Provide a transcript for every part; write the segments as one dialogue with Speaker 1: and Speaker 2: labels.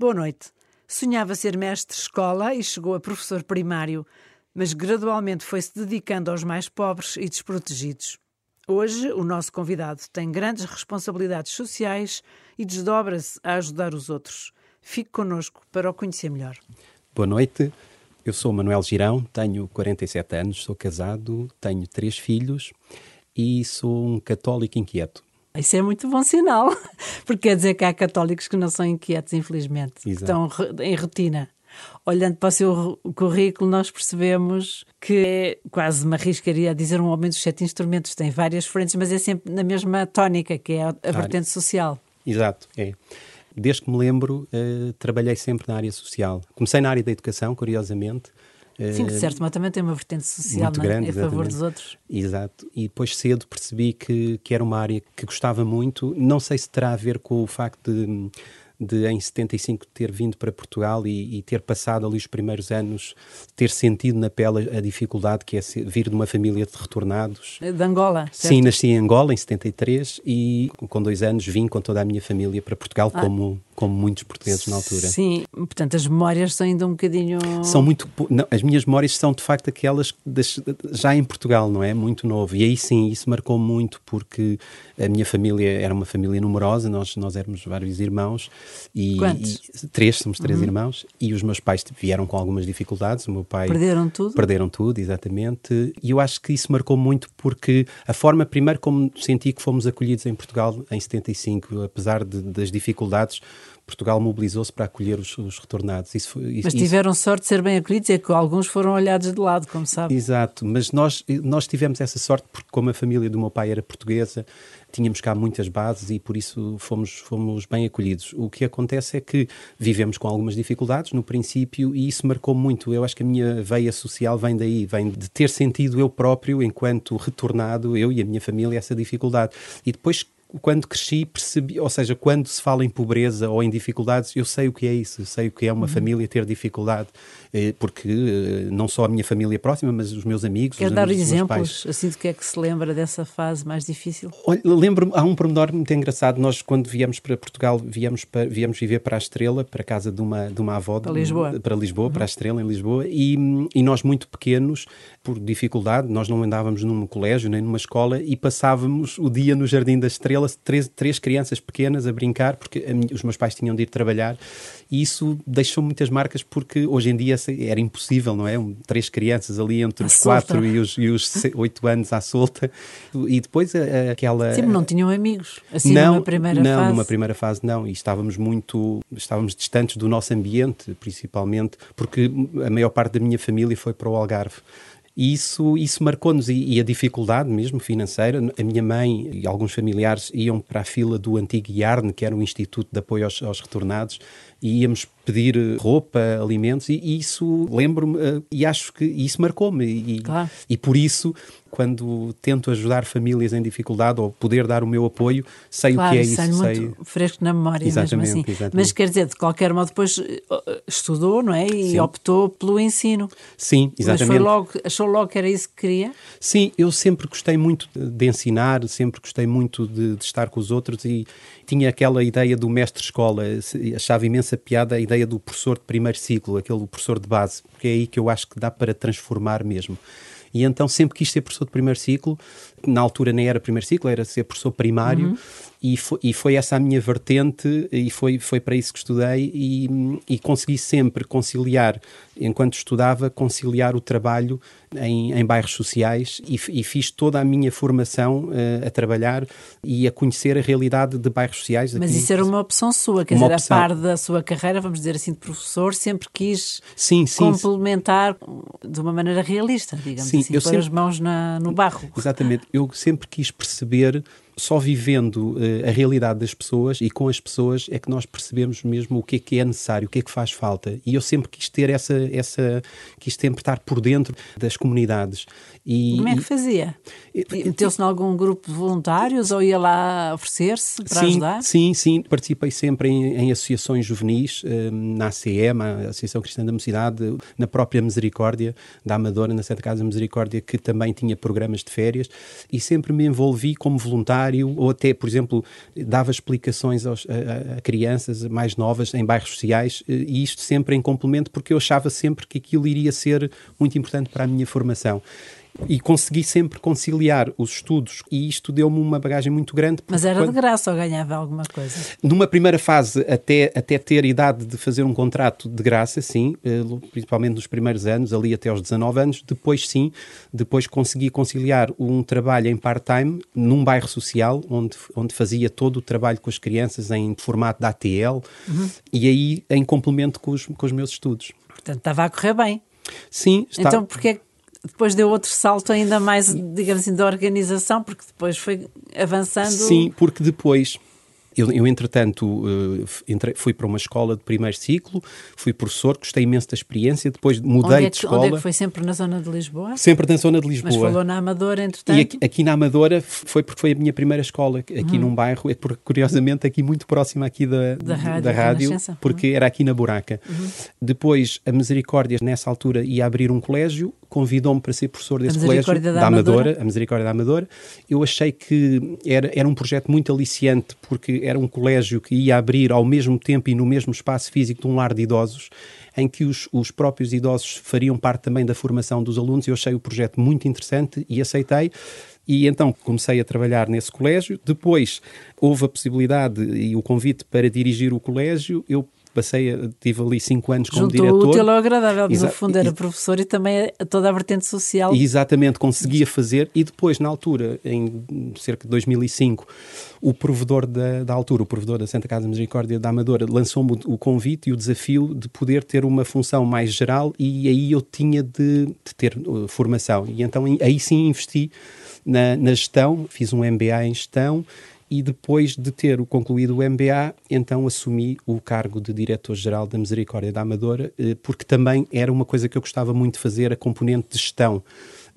Speaker 1: Boa noite. Sonhava ser mestre de escola e chegou a professor primário, mas gradualmente foi-se dedicando aos mais pobres e desprotegidos. Hoje, o nosso convidado tem grandes responsabilidades sociais e desdobra-se a ajudar os outros. Fique connosco para o conhecer melhor.
Speaker 2: Boa noite. Eu sou Manuel Girão, tenho 47 anos, sou casado, tenho três filhos e sou um católico inquieto.
Speaker 1: Isso é muito bom sinal, porque quer dizer que há católicos que não são inquietos, infelizmente, Exato. que estão em rotina. Olhando para o seu currículo, nós percebemos que é quase uma riscaria a dizer um homem dos sete instrumentos. Tem várias frentes, mas é sempre na mesma tónica, que é a, a vertente social.
Speaker 2: Exato, é. Desde que me lembro, uh, trabalhei sempre na área social. Comecei na área da educação, curiosamente,
Speaker 1: Sim, de certo, mas também tem uma vertente social muito grande, em favor dos outros.
Speaker 2: Exato. E depois cedo percebi que, que era uma área que gostava muito. Não sei se terá a ver com o facto de de em 75 ter vindo para Portugal e, e, ter passado ali os primeiros anos, ter sentido na pele a dificuldade que é vir de uma família de retornados.
Speaker 1: De Angola, certo?
Speaker 2: Sim, nasci em Angola em 73 e com dois anos vim com toda a minha família para Portugal, ah. como, como muitos portugueses na altura.
Speaker 1: Sim, portanto as memórias são ainda um bocadinho...
Speaker 2: São muito... Não, as minhas memórias são de facto aquelas das, já em Portugal, não é? Muito novo. E aí sim, isso marcou muito porque a minha família era uma família numerosa, nós, nós éramos vários irmãos
Speaker 1: e?
Speaker 2: E, três, somos três uhum. irmãos, e os meus pais vieram com algumas dificuldades. O meu pai.
Speaker 1: Perderam tudo?
Speaker 2: Perderam tudo, exatamente. E eu acho que isso marcou muito porque a forma, primeiro, como senti que fomos acolhidos em Portugal em 75, apesar de, das dificuldades, Portugal mobilizou-se para acolher os, os retornados. Isso,
Speaker 1: isso, mas tiveram isso... sorte de ser bem acolhidos, é que alguns foram olhados de lado, como sabe.
Speaker 2: Exato, mas nós, nós tivemos essa sorte porque, como a família do meu pai era portuguesa, tínhamos cá muitas bases e por isso fomos, fomos bem acolhidos. O que acontece é que vivemos com algumas dificuldades no princípio e isso marcou muito. Eu acho que a minha veia social vem daí, vem de ter sentido eu próprio, enquanto retornado, eu e a minha família, essa dificuldade. E depois quando cresci, percebi, ou seja, quando se fala em pobreza ou em dificuldades, eu sei o que é isso, eu sei o que é uma uhum. família ter dificuldade, eh, porque eh, não só a minha família próxima, mas os meus amigos.
Speaker 1: Quer dar
Speaker 2: amigos
Speaker 1: exemplos, assim, do que é que se lembra dessa fase mais difícil?
Speaker 2: Lembro-me, há um pormenor muito engraçado, nós quando viemos para Portugal, viemos, para, viemos viver para a Estrela, para a casa de uma, de uma avó.
Speaker 1: Para Lisboa.
Speaker 2: Para Lisboa, uhum. para a Estrela, em Lisboa, e, e nós muito pequenos, por dificuldade, nós não andávamos num colégio nem numa escola e passávamos o dia no Jardim da Estrela três, três crianças pequenas a brincar, porque a, os meus pais tinham de ir trabalhar, e isso deixou muitas marcas, porque hoje em dia era impossível, não é? Um, três crianças ali entre os quatro e os, e os oito anos à solta, e depois aquela...
Speaker 1: Sim, não tinham amigos, assim não, numa primeira
Speaker 2: não,
Speaker 1: fase?
Speaker 2: Não, numa primeira fase não, e estávamos muito, estávamos distantes do nosso ambiente, principalmente, porque a maior parte da minha família foi para o Algarve. E isso, isso marcou-nos e, e, a dificuldade mesmo financeira. A minha mãe e alguns familiares iam para a fila do antigo IARN, que era um Instituto de Apoio aos, aos Retornados, e íamos pedir roupa, alimentos, e, isso lembro-me, uh, e acho que isso marcou-me. E, claro. e por isso quando tento ajudar famílias em dificuldade ou poder dar o meu apoio, sei
Speaker 1: claro,
Speaker 2: o que é isso.
Speaker 1: Sei muito fresco na memória
Speaker 2: exatamente,
Speaker 1: mesmo assim.
Speaker 2: Exatamente.
Speaker 1: Mas quer dizer, de qualquer modo, depois eh, estudou, não é? E Sim. optou pelo ensino.
Speaker 2: Sim, exatamente.
Speaker 1: Mas foi logo, achou logo que era isso que queria?
Speaker 2: Sim, eu sempre gostei muito de ensinar, sempre gostei muito de, de estar com os outros e tinha aquela ideia do mestre-escola, achava imensa piada a ideia do professor de primeiro ciclo, aquele professor de base, porque é aí que eu acho que dá para transformar mesmo. E então sempre quis ser professor de primeiro ciclo, na altura nem era primeiro ciclo, era ser professor primário, uhum. e, foi, e foi essa a minha vertente, e foi, foi para isso que estudei, e, e consegui sempre conciliar, enquanto estudava, conciliar o trabalho em, em bairros sociais, e, e, fiz toda a minha formação uh, a trabalhar e a conhecer a realidade de bairros sociais.
Speaker 1: Mas isso era uma opção sua, quer dizer, opção. a par da sua carreira, vamos dizer assim, de professor, sempre quis
Speaker 2: sim, sim,
Speaker 1: complementar de uma maneira realista, digamos sim, assim, pôr sempre... as mãos na, no barro.
Speaker 2: Exatamente eu sempre quis perceber só vivendo uh, a realidade das pessoas e com as pessoas é que nós percebemos mesmo o que é que é necessário, o que é que faz falta. E eu sempre quis ter essa, essa quis sempre estar por dentro das comunidades.
Speaker 1: E, Como é que fazia? Meteu-se em algum grupo de voluntários ou ia lá oferecer-se para
Speaker 2: sim,
Speaker 1: ajudar?
Speaker 2: Sim, sim. Participei sempre em, em associações juvenis, eh, na ACM, a Associação Cristã da Mocidade, na própria Misericórdia da Amadora, na Santa Casa Misericórdia, que também tinha programas de férias, e sempre me envolvi como voluntário ou até, por exemplo, dava explicações aos, a, a, crianças mais novas em bairros sociais, eh, e isto sempre em complemento, porque eu achava sempre que aquilo iria ser muito importante para a minha formação e consegui sempre conciliar os estudos e isto deu-me uma bagagem muito grande.
Speaker 1: Mas era quando... de graça ou ganhava alguma coisa?
Speaker 2: Numa primeira fase, até, até ter idade de fazer um contrato de graça, sim, eh, principalmente nos primeiros anos, ali até aos 19 anos, depois sim, depois consegui conciliar um trabalho em part-time num bairro social, onde, onde fazia todo o trabalho com as crianças em formato da ATL uhum. e aí em complemento com os, com os meus estudos.
Speaker 1: Portanto, estava a correr bem.
Speaker 2: Sim.
Speaker 1: Está... Então, porquê depois deu outro salto ainda mais, digamos assim, da organização, porque depois foi avançando.
Speaker 2: Sim, porque depois eu, eu entretanto, uh, entrei, fui para uma escola de primeiro ciclo, fui professor, gostei imenso da experiência, depois mudei
Speaker 1: onde
Speaker 2: é que, de escola.
Speaker 1: Onde é que foi sempre na zona de Lisboa?
Speaker 2: Sempre na zona de Lisboa.
Speaker 1: Mas falou na Amadora, entretanto?
Speaker 2: E aqui, aqui na Amadora foi porque foi a minha primeira escola, aqui uhum. num bairro, é porque, curiosamente aqui muito próximo aqui da, da rádio, da rádio porque era aqui na Buraca. Uhum. Depois, a Misericórdia, nessa altura, ia abrir um colégio, convidou-me para ser professor desse colégio, da, da Amadora, Amadora, a Misericórdia da Amadora. Eu achei que era, era um projeto muito aliciante, porque era um colégio que ia abrir ao mesmo tempo e no mesmo espaço físico de um lar de idosos, em que os, os próprios idosos fariam parte também da formação dos alunos. Eu achei o projeto muito interessante e aceitei. E então comecei a trabalhar nesse colégio. Depois houve a possibilidade e o convite para dirigir o colégio. Eu passei, tive ali cinco anos como
Speaker 1: Juntou
Speaker 2: diretor.
Speaker 1: o útil ao agradável, no fundo era professor e também toda a vertente social.
Speaker 2: Exatamente, conseguia fazer e depois, na altura, em cerca de 2005, o provedor da, da altura, o provedor da Santa Casa Misericórdia da Amadora, lançou-me o, o, convite e o desafio de poder ter uma função mais geral e aí eu tinha de, de ter uh, formação. E então aí sim investi na, na gestão, fiz um MBA em gestão e depois de ter concluído o MBA, então assumi o cargo de diretor-geral da Misericórdia da Amadora, eh, porque também era uma coisa que eu gostava muito de fazer, a componente de gestão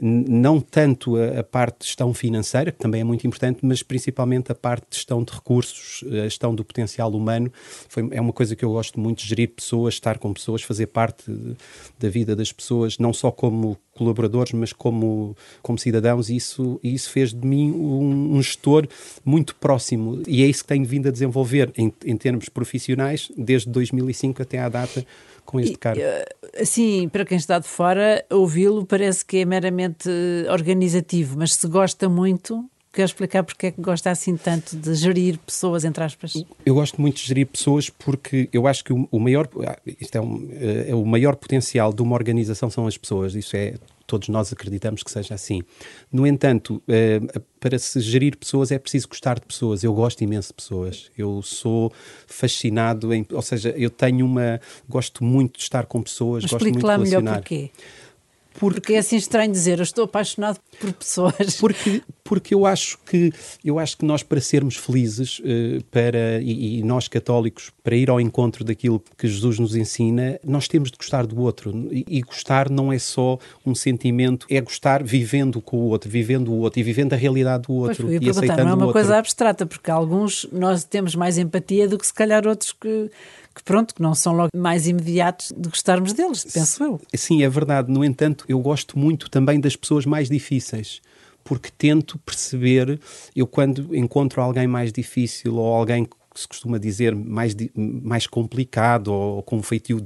Speaker 2: não tanto a, a, parte de gestão financeira, que também é muito importante, mas principalmente a parte de gestão de recursos, a gestão do potencial humano. Foi, é uma coisa que eu gosto muito gerir pessoas, estar com pessoas, fazer parte de, da vida das pessoas, não só como colaboradores, mas como, como cidadãos, e isso, isso fez de mim um, um, gestor muito próximo. E é isso que tenho vindo a desenvolver em, em termos profissionais, desde 2005 até à data com este cargo? Eh,
Speaker 1: assim, para quem está de fora, ouvi-lo parece que é meramente organizativo, mas se gosta muito, quer explicar porque é que gosta assim tanto de gerir pessoas, entre aspas?
Speaker 2: Eu gosto muito de gerir pessoas porque eu acho que o, o maior, ah, isto é, um, eh, é, o maior potencial de uma organização são as pessoas, isso é todos nós acreditamos que seja assim. No entanto, eh, para se gerir pessoas é preciso gostar de pessoas. Eu gosto imenso de pessoas. Eu sou fascinado em, ou seja, eu tenho uma gosto muito de estar com pessoas, Mas gosto muito de relacionar.
Speaker 1: Melhor porquê. Porque, porque é assim estranho dizer, eu estou apaixonado por pessoas.
Speaker 2: Porque, porque eu acho que eu acho que nós para sermos felizes uh, para e, e, nós católicos para ir ao encontro daquilo que Jesus nos ensina, nós temos de gostar do outro e, e gostar não é só um sentimento, é gostar vivendo com o outro, vivendo o outro e vivendo a realidade do outro
Speaker 1: pois, e aceitando não é uma coisa abstrata porque alguns nós temos mais empatia do que se calhar outros que que pronto, que não são logo mais imediatos de gostarmos deles, penso eu.
Speaker 2: Sim, é verdade. No entanto, eu gosto muito também das pessoas mais difíceis porque tento perceber, eu quando encontro alguém mais difícil ou alguém se costuma dizer mais, mais complicado ou com um feitio,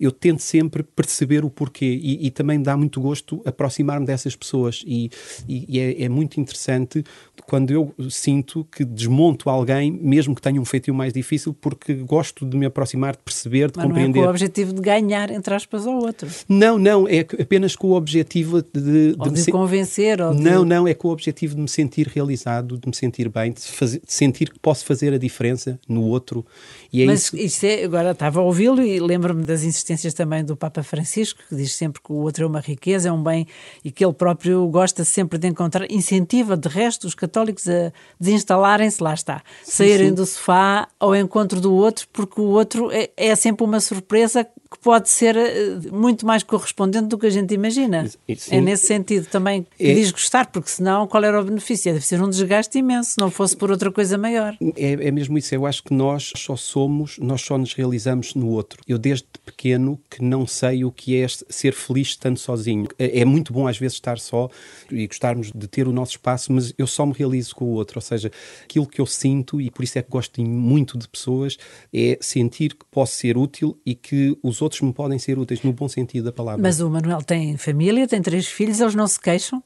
Speaker 2: eu tento sempre perceber o porquê e, e também dá muito gosto aproximar-me dessas pessoas e, e é, é, muito interessante quando eu sinto que desmonto alguém, mesmo que tenha um feitio mais difícil, porque gosto de me aproximar, de perceber, de
Speaker 1: Mas
Speaker 2: compreender.
Speaker 1: Não é com o objetivo de ganhar, entre aspas, ao outro.
Speaker 2: Não, não, é apenas com o objetivo de...
Speaker 1: de, de me convencer. Ou
Speaker 2: não, de... não, é com o objetivo de me sentir realizado, de me sentir bem, de, fazer, de sentir que posso fazer a diferença no outro. E é
Speaker 1: Mas
Speaker 2: isso...
Speaker 1: isso é, agora estava a ouvi-lo e lembro-me das insistências também do Papa Francisco, que diz sempre que o outro é uma riqueza, é um bem e que ele próprio gosta sempre de encontrar, incentiva de resto os católicos a desinstalarem-se, lá está, sim, saírem sim. do sofá ao encontro do outro, porque o outro é, é sempre uma surpresa que pode ser eh, muito mais correspondente do que a gente imagina. É nesse sentido também que é... diz gostar, porque senão qual era o benefício? Deve ser um desgaste imenso, se não fosse por outra coisa maior.
Speaker 2: É, é mesmo isso, eu acho que nós só somos, nós só nos realizamos no outro. Eu desde pequeno que não sei o que é ser feliz estando sozinho. É, é muito bom às vezes estar só e gostarmos de ter o nosso espaço, mas eu só me realizo com o outro, ou seja, aquilo que eu sinto, e por isso é que gosto muito de pessoas, é sentir que posso ser útil e que os outros me podem ser úteis no bom sentido da palavra.
Speaker 1: Mas o Manuel tem família, tem três filhos, eles não se queixam?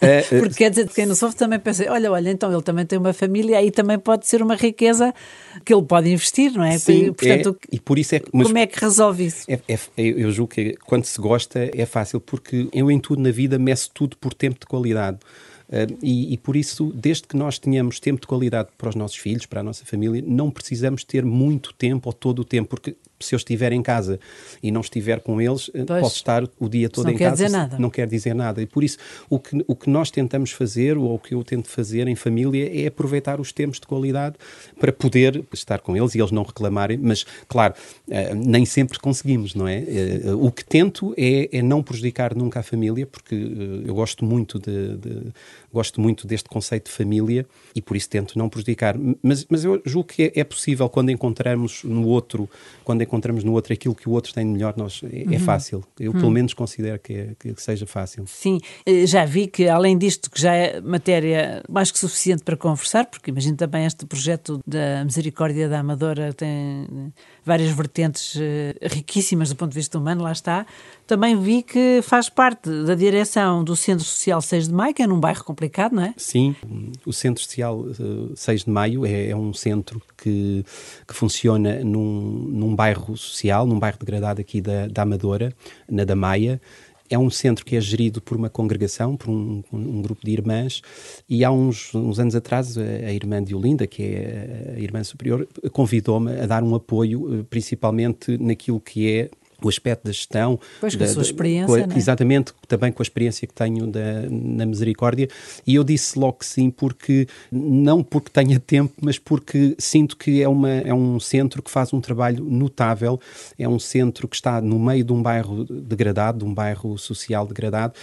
Speaker 1: É, é, Porque quer dizer, quem não sofre também pensa, olha, olha, então ele também tem uma família, aí também pode ser uma riqueza que ele pode investir, não é?
Speaker 2: Sim, Portanto, é, e por isso é que,
Speaker 1: como é que resolve isso?
Speaker 2: É, é, eu julgo que quando se gosta é fácil, porque eu em tudo na vida meço tudo por tempo de qualidade. Uh, e, e, por isso, desde que nós tenhamos tempo de qualidade para os nossos filhos, para a nossa família, não precisamos ter muito tempo ou todo o tempo, porque se eu estiver em casa e não estiver com eles, eh, pois. posso estar o dia todo em casa. Não quer dizer nada. E por isso, o que, o que nós tentamos fazer, ou o que eu tento fazer em família, é aproveitar os tempos de qualidade para poder estar com eles e eles não reclamarem. Mas, claro, uh, nem sempre conseguimos, não é? Uh, o que tento é, é, não prejudicar nunca a família, porque eu gosto muito de, de, gosto muito deste conceito de família e por isso tento não prejudicar. Mas, mas eu julgo que é, é possível quando encontramos no outro, quando encontramos no outro aquilo que o outro tem de melhor, nós, é, é uhum. fácil. Eu, pelo uhum. menos, considero que, é, que, seja fácil.
Speaker 1: Sim, eh, já vi que, além disto, que já é matéria mais que suficiente para conversar, porque imagino também este projeto da Misericórdia da Amadora tem várias vertentes uh, riquíssimas do ponto de vista humano, lá está. Também vi que faz parte da direção do Centro Social 6 de Maio, que é num bairro complicado, não é?
Speaker 2: Sim, o Centro Social uh, eh, 6 de Maio é, é, um centro que, que funciona num, num bairro social, num bairro degradado aqui da, da Amadora, na da Maia. É um centro que é gerido por uma congregação, por um, um grupo de irmãs, e há uns, uns, anos atrás a, a irmã de Olinda, que é a irmã superior, convidou-me a dar um apoio, eh, principalmente naquilo que é o aspecto da gestão.
Speaker 1: Pois, com da, a sua experiência,
Speaker 2: a,
Speaker 1: né?
Speaker 2: Exatamente, também com a experiência que tenho da, na Misericórdia. E eu disse logo que sim, porque não porque tenha tempo, mas porque sinto que é, uma, é um centro que faz um trabalho notável, é um centro que está no meio de um bairro degradado, de um bairro social degradado,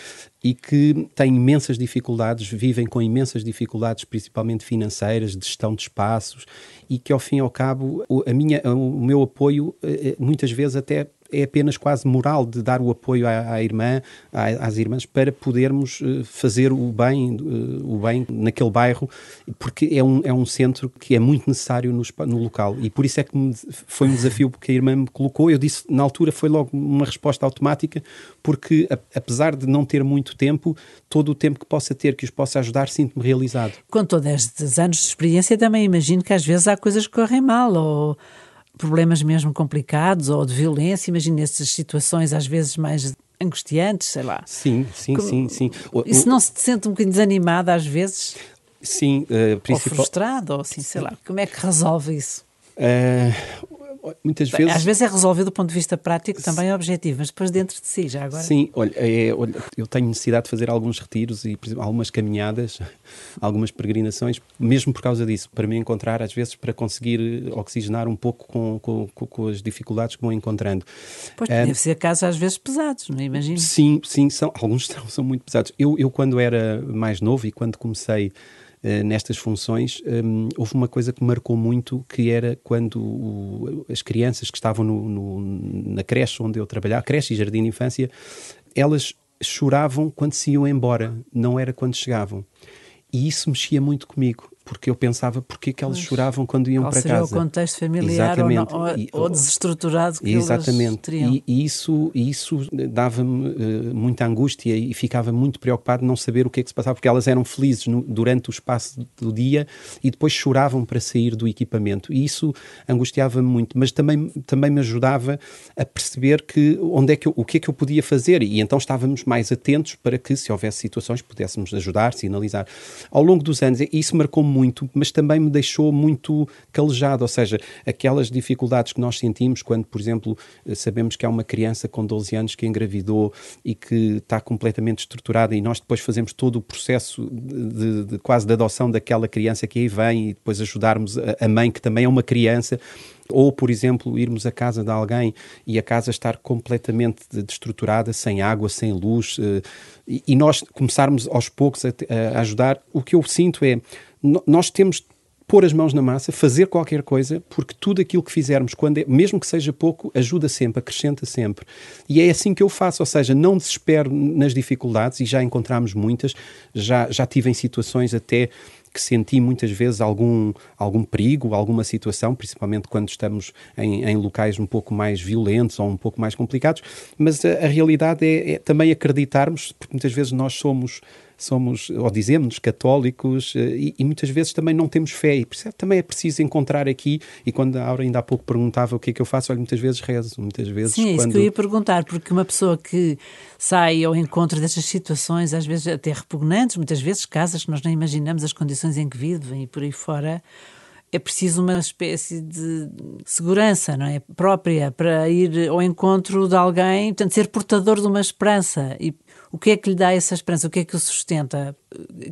Speaker 2: e que têm imensas dificuldades, vivem com imensas dificuldades, principalmente financeiras, de gestão de espaços, e que ao fim e ao cabo a minha, o meu apoio eh, eh, muitas vezes até é apenas quase moral de dar o apoio à, à irmã, à, às irmãs, para podermos uh, fazer o bem, uh, o bem naquele bairro, porque é um, é um centro que é muito necessário no, no local. E por isso é que me, foi um desafio que a irmã me colocou. Eu disse, na altura, foi logo uma resposta automática, porque apesar de não ter muito tempo, todo o tempo que possa ter, que os possa ajudar, sinto-me realizado.
Speaker 1: Com todos estes anos de experiência, também imagino que às vezes há coisas que correm mal ou problemas mesmo complicados ou de violência, imagine essas situações às vezes mais angustiantes, sei lá.
Speaker 2: Sim, sim, Como, sim, sim.
Speaker 1: E se não se sente um bocadinho desanimado às vezes?
Speaker 2: Sim, uh,
Speaker 1: principal... Ou frustrado, ou assim, sei lá. Como é que resolve isso? Uh,
Speaker 2: muitas vezes.
Speaker 1: Às vezes é resolvido do ponto de vista prático também é objetivo, mas depois dentro de si, já agora.
Speaker 2: Sim, olha, é, olha eu tenho necessidade de fazer alguns retiros e exemplo, algumas caminhadas, algumas peregrinações, mesmo por causa disso, para me encontrar, às vezes, para conseguir oxigenar um pouco com, com, com as dificuldades que vou encontrando.
Speaker 1: Pois, um, deve ser casos às vezes pesados, não é? Imagino.
Speaker 2: Sim, sim, são, alguns são, são muito pesados. Eu, eu, quando era mais novo e quando comecei eh, nestas funções, um, houve uma coisa que marcou muito, que era quando o, as crianças que estavam no, no, na creche onde eu trabalhava, creche e jardim de infância, elas choravam quando se iam embora, não era quando chegavam. E isso mexia muito comigo porque eu pensava porque que elas choravam quando iam para
Speaker 1: seria
Speaker 2: casa.
Speaker 1: o contexto familiar exatamente. ou, não, ou, ou desestruturado que
Speaker 2: exatamente. E, e isso, isso dava-me uh, muita angústia e ficava muito preocupado de não saber o que é que se passava, porque elas eram felizes no, durante o espaço do dia e depois choravam para sair do equipamento. E isso angustiava-me muito, mas também, também me ajudava a perceber que onde é que eu, o que é que eu podia fazer e então estávamos mais atentos para que se houvesse situações pudéssemos ajudar, sinalizar. Ao longo dos anos, isso marcou muito, mas também me deixou muito calejado, ou seja, aquelas dificuldades que nós sentimos quando, por exemplo, sabemos que há uma criança com 12 anos que engravidou e que está completamente estruturada e nós depois fazemos todo o processo de, de quase de adoção daquela criança que aí vem e depois ajudarmos a, a mãe que também é uma criança ou, por exemplo, irmos à casa de alguém e a casa estar completamente destruturada, sem água, sem luz, eh, e nós começarmos aos poucos a ajudar, o que eu sinto é nós temos pôr as mãos na massa, fazer qualquer coisa, porque tudo aquilo que fizermos, quando é, mesmo que seja pouco, ajuda sempre, acrescenta sempre. E é assim que eu faço, ou seja, não desespero nas dificuldades, e já encontramos muitas, já, já tive em situações até que senti muitas vezes algum, algum perigo, alguma situação, principalmente quando estamos em, em locais um pouco mais violentos ou um pouco mais complicados, mas a, a realidade é, é também acreditarmos, porque muitas vezes nós somos somos, ou dizemos católicos, eh, e, e, muitas vezes também não temos fé, e percebe, também é preciso encontrar aqui, e quando a Aura ainda há pouco perguntava o que é que eu faço, olha, muitas vezes rezo, muitas vezes...
Speaker 1: Sim, é
Speaker 2: quando...
Speaker 1: isso que eu ia perguntar, porque uma pessoa que sai ao encontro destas situações, às vezes até repugnantes, muitas vezes casas que nós nem imaginamos as condições em que vivem e por aí fora, é preciso uma espécie de segurança, não é? Própria para ir ao encontro de alguém, portanto, ser portador de uma esperança. E o que é que lhe dá essa esperança? O que é que o sustenta?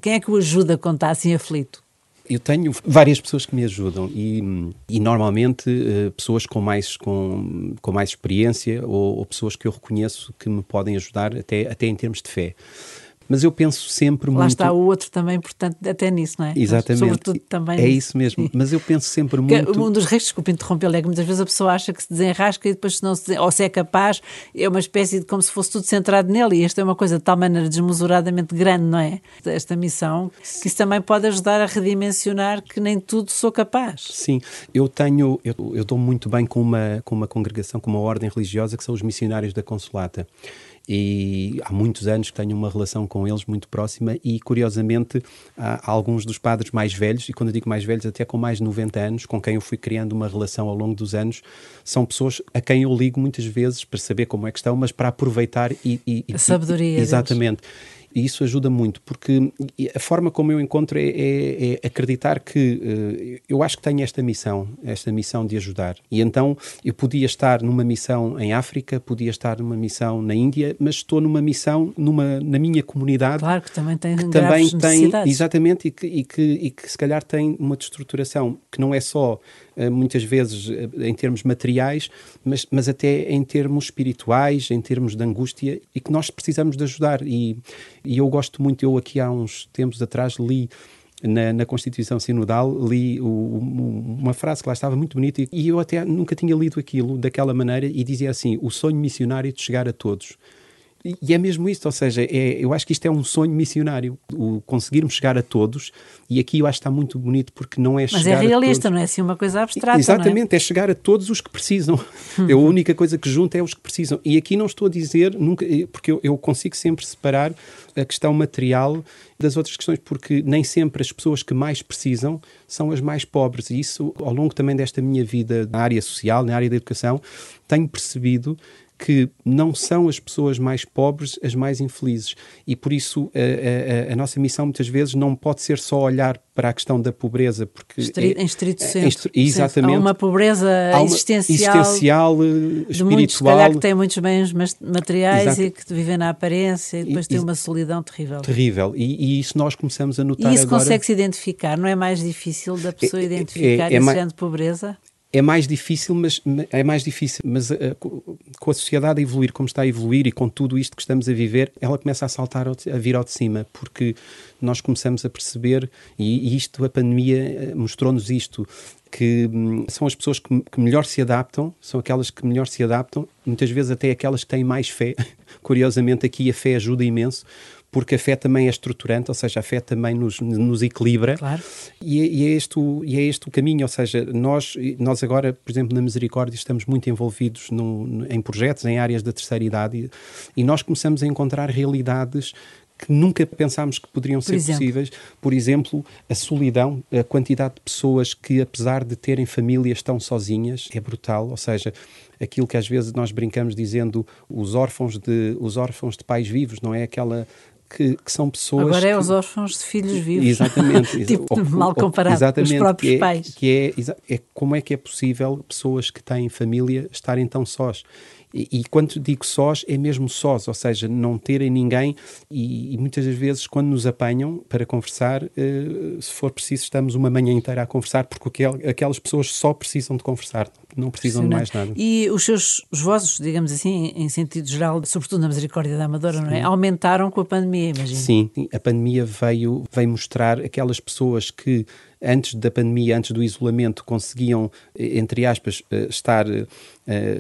Speaker 1: Quem é que o ajuda quando está assim aflito?
Speaker 2: Eu tenho várias pessoas que me ajudam e, e normalmente uh, pessoas com mais, com, com mais experiência ou, ou, pessoas que eu reconheço que me podem ajudar até, até em termos de fé mas eu penso sempre
Speaker 1: Lá
Speaker 2: muito...
Speaker 1: Lá está o outro também, portanto, até nisso, não é?
Speaker 2: Exatamente.
Speaker 1: Sobretudo também
Speaker 2: É isso mesmo, mas eu penso sempre muito...
Speaker 1: Um dos riscos, desculpe interromper, é que muitas vezes a pessoa acha que se desenrasca e depois se não se, ou se é capaz, é uma espécie de como se fosse tudo centrado nele e esta é uma coisa de tal maneira desmesuradamente grande, não é? Esta missão, que isso também pode ajudar a redimensionar que nem tudo sou capaz.
Speaker 2: Sim, eu tenho, eu, eu dou muito bem com uma, com uma congregação, com uma ordem religiosa que são os missionários da Consolata e há muitos anos que tenho uma relação com eles muito próxima e curiosamente há alguns dos padres mais velhos e quando eu digo mais velhos até com mais de 90 anos com quem eu fui criando uma relação ao longo dos anos são pessoas a quem eu ligo muitas vezes para saber como é que estão mas para aproveitar e, e
Speaker 1: a sabedoria
Speaker 2: e, exatamente. deles e isso ajuda muito, porque a forma como eu encontro é, é, é acreditar que uh, eu acho que tenho esta missão, esta missão de ajudar. E então eu podia estar numa missão em África, podia estar numa missão na Índia, mas estou numa missão numa, na minha comunidade.
Speaker 1: Claro que também tem que também tem
Speaker 2: exatamente e que, e que, e que se calhar tem uma destruturação que não é só muitas vezes eh, em termos materiais, mas, mas até em termos espirituais, em termos de angústia e que nós precisamos de ajudar. E, e eu gosto muito, eu aqui há uns tempos atrás li na, na, Constituição Sinodal, li o, o, uma frase que lá estava muito bonita e eu até nunca tinha lido aquilo daquela maneira e dizia assim: o sonho missionário de chegar a todos. E é mesmo isto, ou seja, é, eu acho que isto é um sonho missionário, o conseguirmos chegar a todos, e aqui eu acho que está muito bonito porque não é
Speaker 1: Mas
Speaker 2: é chegar
Speaker 1: é realista, não é assim uma coisa abstrata.
Speaker 2: Exatamente,
Speaker 1: é?
Speaker 2: é? chegar a todos os que precisam. Uhum. A única coisa que junta é os que precisam. E aqui não estou a dizer, nunca, porque eu, eu consigo sempre separar a questão material das outras questões, porque nem sempre as pessoas que mais precisam são as mais pobres. E isso, ao longo também desta minha vida na área social, na área da educação, tenho percebido que não são as pessoas mais pobres as mais infelizes. E por isso a, a, a, nossa missão muitas vezes não pode ser só olhar para a questão da pobreza. Porque
Speaker 1: Estri é, em estrito
Speaker 2: é, senso. exatamente. Há
Speaker 1: uma pobreza
Speaker 2: há uma
Speaker 1: existencial.
Speaker 2: Existencial, espiritual.
Speaker 1: Muitos, se calhar, que têm muitos bens materiais Exato. e que vivem na aparência e depois têm uma solidão terrível.
Speaker 2: Terrível. E, e, isso nós começamos a notar
Speaker 1: E isso consegue-se identificar? Não é mais difícil da pessoa é, é identificar é, é, esse género de pobreza?
Speaker 2: É mais difícil, mas é mais difícil, mas uh, com a sociedade a evoluir como está a evoluir e com tudo isto que estamos a viver, ela começa a saltar a vir ao de cima, porque nós começamos a perceber e, e isto a pandemia eh, mostrou-nos isto que hum, são as pessoas que, que, melhor se adaptam, são aquelas que melhor se adaptam, muitas vezes até aquelas que têm mais fé. Curiosamente, aqui a fé ajuda imenso, porque a fé também é estruturante, ou seja, a fé também nos, nos equilibra.
Speaker 1: Claro.
Speaker 2: E, é, e, é este o, e é este o caminho, ou seja, nós, nós agora, por exemplo, na Misericórdia, estamos muito envolvidos no, em projetos em áreas da terceira idade e, e nós começamos a encontrar realidades que nunca pensámos que poderiam
Speaker 1: Por
Speaker 2: ser
Speaker 1: exemplo?
Speaker 2: possíveis. Por exemplo, a solidão, a quantidade de pessoas que, apesar de terem famílias, estão sozinhas, é brutal. Ou seja, aquilo que às vezes nós brincamos dizendo os órfãos de, os órfãos de pais vivos, não é? Aquela que, que, são pessoas.
Speaker 1: Agora é
Speaker 2: que...
Speaker 1: os órfãos de filhos vivos.
Speaker 2: Exatamente.
Speaker 1: tipo, mal comparado
Speaker 2: exatamente,
Speaker 1: os próprios
Speaker 2: que é,
Speaker 1: pais.
Speaker 2: Que é, é, como é que é possível pessoas que têm família estarem tão sós? E, e, quando digo sós, é mesmo sós, ou seja, não terem ninguém. E, e muitas das vezes, quando nos apanham para conversar, uh, se for preciso, estamos uma manhã inteira a conversar, porque aquelas pessoas só precisam de conversar, não precisam de mais nada.
Speaker 1: E os seus os vossos, digamos assim, em sentido geral, sobretudo na Misericórdia da Amadora, Sim. não é? Aumentaram com a pandemia, imagino.
Speaker 2: Sim, a pandemia veio, veio mostrar aquelas pessoas que antes da pandemia, antes do isolamento, conseguiam, entre aspas, estar uh,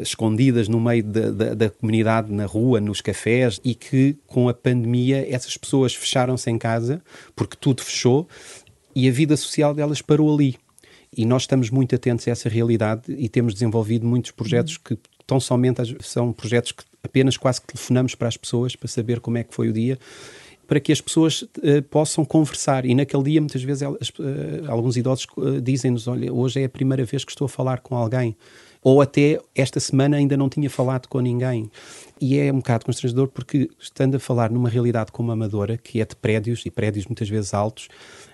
Speaker 2: escondidas no meio da, da, da, comunidade, na rua, nos cafés, e que com a pandemia essas pessoas fecharam-se em casa, porque tudo fechou, e a vida social delas parou ali. E nós estamos muito atentos a essa realidade e temos desenvolvido muitos projetos que tão somente são projetos que apenas quase que telefonamos para as pessoas para saber como é que foi o dia para que as pessoas uh, possam conversar. E naquele dia, muitas vezes, elas, uh, alguns idosos uh, dizem-nos: Olha, hoje é a primeira vez que estou a falar com alguém. Ou até esta semana ainda não tinha falado com ninguém. E é um bocado constrangedor porque, estando a falar numa realidade como a Amadora, que é de prédios, e prédios muitas vezes altos,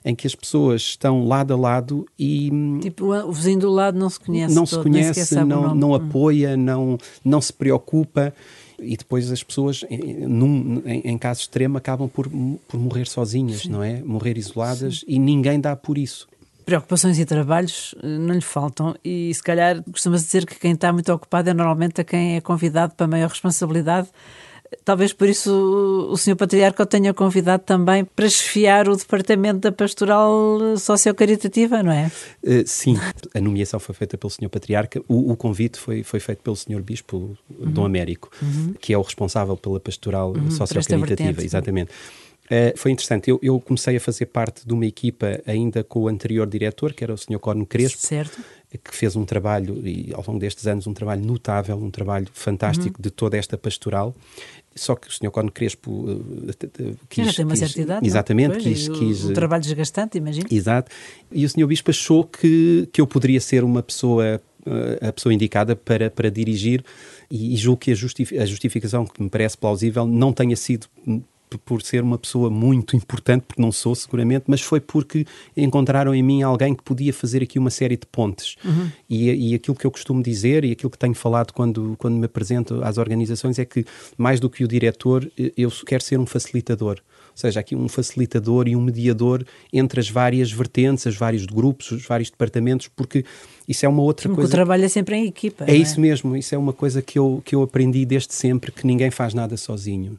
Speaker 2: em que as pessoas estão lado a lado e.
Speaker 1: Tipo, o vizinho do lado não se conhece.
Speaker 2: Não
Speaker 1: todo,
Speaker 2: se conhece, não, não apoia, não, não se preocupa e depois as pessoas, num, em, em caso extremo, acabam por, por morrer sozinhas, Sim. não é? Morrer isoladas Sim. e ninguém dá por isso.
Speaker 1: Preocupações e trabalhos não lhe faltam, e se calhar costuma-se dizer que quem está muito ocupado é normalmente a quem é convidado para maior responsabilidade. Talvez por isso o Sr. Patriarca o tenha convidado também para chefiar o departamento da pastoral sociocaritativa, não é?
Speaker 2: Uh, sim, a nomeação foi feita pelo Sr. Patriarca, o, o, convite foi, foi feito pelo Sr. Bispo uhum. Dom Américo, uhum. que é o responsável pela pastoral uhum, sociocaritativa, exatamente. Uh, foi interessante. Eu, eu, comecei a fazer parte de uma equipa ainda com o anterior diretor, que era o Sr. Corno Crespo.
Speaker 1: Certo.
Speaker 2: Que fez um trabalho, e ao longo destes anos, um trabalho notável, um trabalho fantástico uhum. de toda esta pastoral. Só que o Sr. Corno Crespo uh,
Speaker 1: quis. Já tem uma certa idade.
Speaker 2: Exatamente,
Speaker 1: pois,
Speaker 2: quis.
Speaker 1: O,
Speaker 2: quis
Speaker 1: um trabalho desgastante, imagino.
Speaker 2: Exato. E o Sr. Bispo achou que, que eu poderia ser uma pessoa a pessoa indicada para, para dirigir e, e julgo que a, justific, a justificação que me parece plausível não tenha sido por ser uma pessoa muito importante, porque não sou seguramente, mas foi porque encontraram em mim alguém que podia fazer aqui uma série de pontes. Uhum. E, e aquilo que eu costumo dizer e aquilo que tenho falado quando, quando me apresento às organizações é que, mais do que o diretor, eu quero ser um facilitador. Ou seja, aqui um facilitador e um mediador entre as várias vertentes, os vários grupos, os vários departamentos, porque isso é uma outra
Speaker 1: Como
Speaker 2: coisa.
Speaker 1: o trabalho é sempre em equipa.
Speaker 2: É, é isso mesmo, isso é uma coisa que eu, que eu aprendi desde sempre, que ninguém faz nada sozinho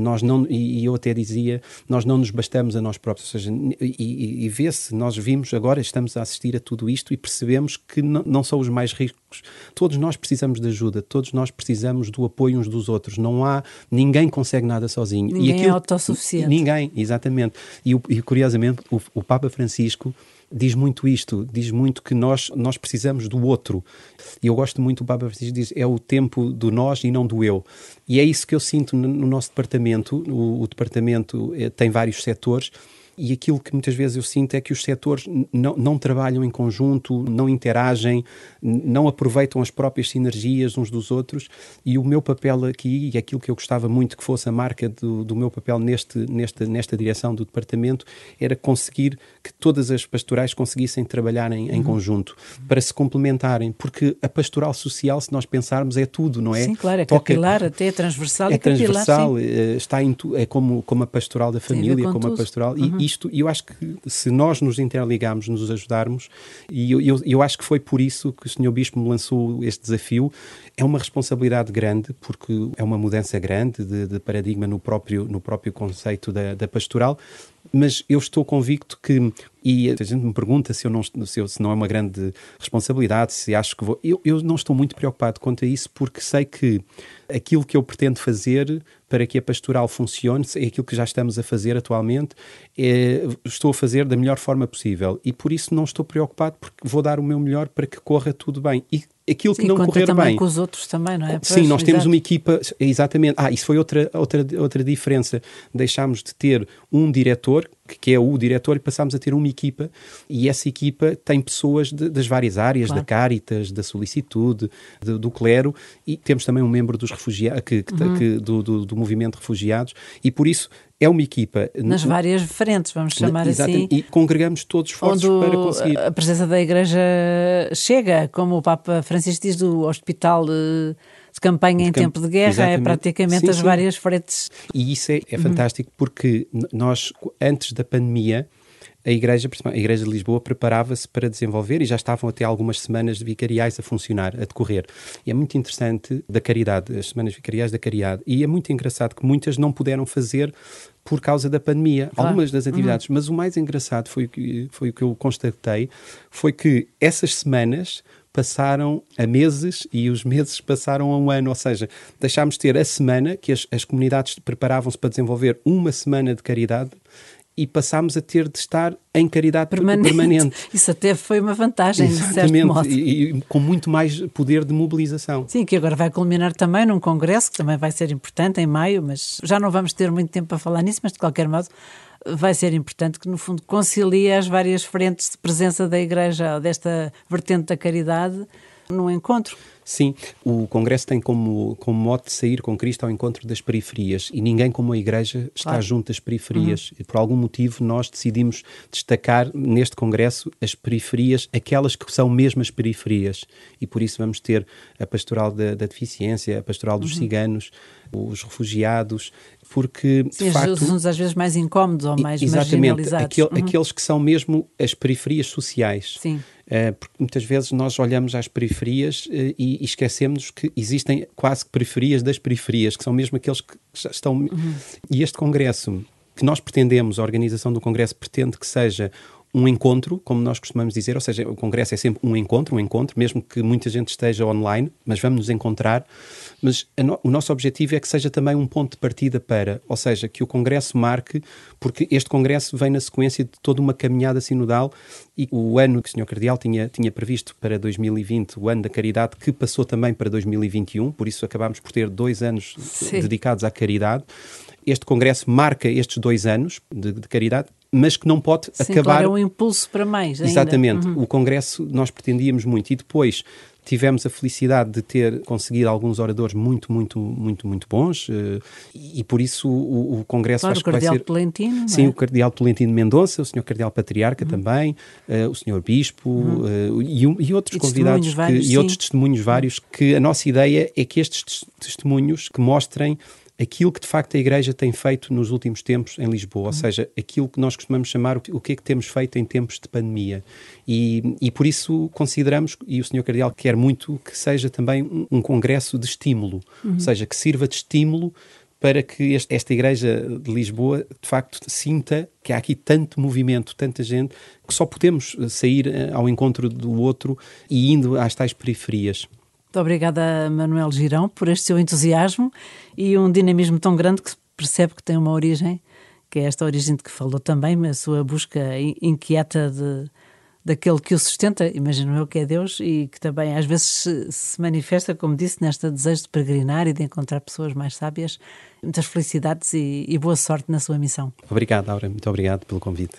Speaker 2: nós não, e, eu até dizia, nós não nos bastamos a nós próprios, ou seja, e, e, e vê-se, nós vimos agora, estamos a assistir a tudo isto e percebemos que não, não são os mais ricos, todos nós precisamos de ajuda, todos nós precisamos do apoio uns dos outros, não há, ninguém consegue nada sozinho.
Speaker 1: Ninguém
Speaker 2: e aquilo,
Speaker 1: é autossuficiente.
Speaker 2: Ninguém, exatamente. E, e curiosamente, o, o Papa Francisco diz muito isto, diz muito que nós, nós precisamos do outro. E eu gosto muito, o Papa Francisco diz, é o tempo do nós e não do eu. E é isso que eu sinto no, no nosso departamento. O, o departamento eh, tem vários setores e aquilo que muitas vezes eu sinto é que os setores não, não trabalham em conjunto, não interagem, não aproveitam as próprias sinergias uns dos outros e o meu papel aqui, e aquilo que eu gostava muito que fosse a marca do, do meu papel neste, nesta, nesta direção do departamento, era conseguir que todas as pastorais conseguissem trabalhar em, em uhum. conjunto, para se complementarem, porque a pastoral social, se nós pensarmos, é tudo, não é?
Speaker 1: Sim, claro, é Toca, capilar, até é transversal.
Speaker 2: É transversal,
Speaker 1: capilar,
Speaker 2: eh, está em é como, como a pastoral da família, como a pastoral, uhum. e isto, e eu acho que se nós nos interligarmos, nos ajudarmos, e eu, eu, eu, acho que foi por isso que o Sr. Bispo me lançou este desafio, é uma responsabilidade grande, porque é uma mudança grande de, de paradigma no próprio, no próprio conceito da, da pastoral, mas eu estou convicto que, e a gente me pergunta se, eu não, se, eu, se não é uma grande responsabilidade, se acho que vou. Eu, eu não estou muito preocupado quanto a isso, porque sei que aquilo que eu pretendo fazer para que a pastoral funcione, é aquilo que já estamos a fazer atualmente, é, estou a fazer da melhor forma possível. E por isso não estou preocupado, porque vou dar o meu melhor para que corra tudo bem. E aquilo
Speaker 1: Sim,
Speaker 2: que não correr
Speaker 1: também
Speaker 2: bem.
Speaker 1: com os outros também, não é?
Speaker 2: Sim,
Speaker 1: Pois,
Speaker 2: nós temos uma equipa, exatamente. Ah, isso foi outra, outra, outra diferença. Deixámos de ter um diretor, que é o diretor, e passámos a ter uma equipa, e essa equipa tem pessoas de- das várias áreas,
Speaker 1: Claro.
Speaker 2: da Caritas, da solicitude, de- do clero, e temos também um membro dos refugiados, que, que-
Speaker 1: Uhum.
Speaker 2: que- do, do, do movimento de refugiados, e por isso é uma equipa.
Speaker 1: Nas várias frentes, vamos chamar
Speaker 2: Exatamente,
Speaker 1: assim.
Speaker 2: E congregamos todos esforços
Speaker 1: Onde
Speaker 2: para conseguir.
Speaker 1: a presença da Igreja chega, como o Papa Francisco diz, do hospital de campanha em
Speaker 2: camp-
Speaker 1: tempo de guerra, é
Speaker 2: Exatamente.
Speaker 1: praticamente
Speaker 2: Sim,
Speaker 1: as
Speaker 2: sim.
Speaker 1: várias frentes.
Speaker 2: E isso é, é
Speaker 1: Uhum.
Speaker 2: fantástico porque n- nós, antes da pandemia, a Igreja, a Igreja de Lisboa, preparava-se para desenvolver e já estavam até algumas semanas de vicariais a funcionar, a decorrer. E é muito interessante da caridade, as semanas vicariais da caridade. E é muito engraçado que muitas não puderam fazer por causa da pandemia,
Speaker 1: Claro.
Speaker 2: algumas das atividades. Mas o mais engraçado foi foi o que eu constatei, foi que essas semanas passaram a meses e os meses passaram a um ano, ou seja, deixámos de ter a semana que as, as comunidades preparavam-se para desenvolver uma semana de caridade e passámos a ter de estar em caridade
Speaker 1: Permanente.
Speaker 2: permanente.
Speaker 1: Isso até foi uma vantagem, de certo modo.
Speaker 2: e, e com muito mais poder de mobilização.
Speaker 1: Sim, que agora vai culminar também num congresso, que também vai ser importante em maio, mas já não vamos ter muito tempo para falar nisso, mas de qualquer modo vai ser importante que, no fundo, concilie as várias frentes de presença da Igreja, desta vertente da caridade, num encontro.
Speaker 2: Sim, o Congresso tem como, como mote sair com Cristo ao encontro das periferias e ninguém como a Igreja está
Speaker 1: Claro.
Speaker 2: junto das periferias. E por algum motivo nós decidimos destacar neste Congresso as periferias, aquelas que são mesmo as periferias. E por isso vamos ter a pastoral da, da deficiência, a pastoral dos ciganos, os refugiados, porque de
Speaker 1: Sim,
Speaker 2: facto...
Speaker 1: os assuntos às vezes mais incómodos ou mais
Speaker 2: Exatamente,
Speaker 1: marginalizados.
Speaker 2: aquele-
Speaker 1: Uhum.
Speaker 2: aqueles que são mesmo as periferias sociais.
Speaker 1: Sim.
Speaker 2: Eh, porque muitas vezes nós olhamos às periferias eh, e, esquecemos que existem quase que periferias das periferias, que são mesmo aqueles que já estão.
Speaker 1: Uhum.
Speaker 2: E este congresso que nós pretendemos, a organização do congresso pretende que seja um encontro, como nós costumamos dizer, ou seja, o congresso é sempre um encontro, um encontro, mesmo que muita gente esteja online, mas vamos nos encontrar. Mas no- o nosso objetivo é que seja também um ponto de partida para, ou seja, que o congresso marque, porque este congresso vem na sequência de toda uma caminhada sinodal e o ano que o Sr. Cardeal tinha, tinha previsto para 2020, o ano da caridade, que passou também para 2021, por isso acabámos por ter dois anos
Speaker 1: Sim.
Speaker 2: dedicados à caridade. Este congresso marca estes dois anos de, de caridade, mas que não pode
Speaker 1: Sim,
Speaker 2: acabar
Speaker 1: claro, é um impulso para mais. ainda.
Speaker 2: Exatamente.
Speaker 1: Uhum.
Speaker 2: O Congresso nós pretendíamos muito e depois tivemos a felicidade de ter conseguido alguns oradores muito, muito, muito, muito bons eh, e, e por isso o, o Congresso
Speaker 1: Claro,
Speaker 2: acho
Speaker 1: o
Speaker 2: que vai
Speaker 1: Cardeal
Speaker 2: ser...
Speaker 1: Tolentino.
Speaker 2: Sim,
Speaker 1: é?
Speaker 2: o Cardeal Tolentino Mendonça, o Sr. Cardeal Patriarca
Speaker 1: Uhum.
Speaker 2: também, eh, o Sr. Bispo eh, e, um- e outros
Speaker 1: E
Speaker 2: convidados
Speaker 1: testemunhos vários,
Speaker 2: que, e outros testemunhos vários que a nossa ideia é que estes tes- testemunhos que mostrem aquilo que de facto a Igreja tem feito nos últimos tempos em Lisboa, ou seja, aquilo que nós costumamos chamar o que, é que temos feito em tempos de pandemia. E, e por isso consideramos, e o Sr. Cardeal quer muito, que seja também um, um congresso de estímulo, ou seja, que sirva de estímulo para que este- esta Igreja de Lisboa, de facto, sinta que há aqui tanto movimento, tanta gente, que só podemos eh, sair eh, ao encontro do outro e indo às tais periferias.
Speaker 1: Muito obrigada, Manuel Girão, por este seu entusiasmo e um dinamismo tão grande que se percebe que tem uma origem, que é esta origem de que falou também, a sua busca in- inquieta de, daquele que o sustenta, imagino eu que é Deus, e que também às vezes se, se manifesta, como disse, nesta desejo de peregrinar e de encontrar pessoas mais sábias. Muitas felicidades e, e boa sorte na sua missão.
Speaker 2: Obrigado, Aura. Muito obrigado pelo convite.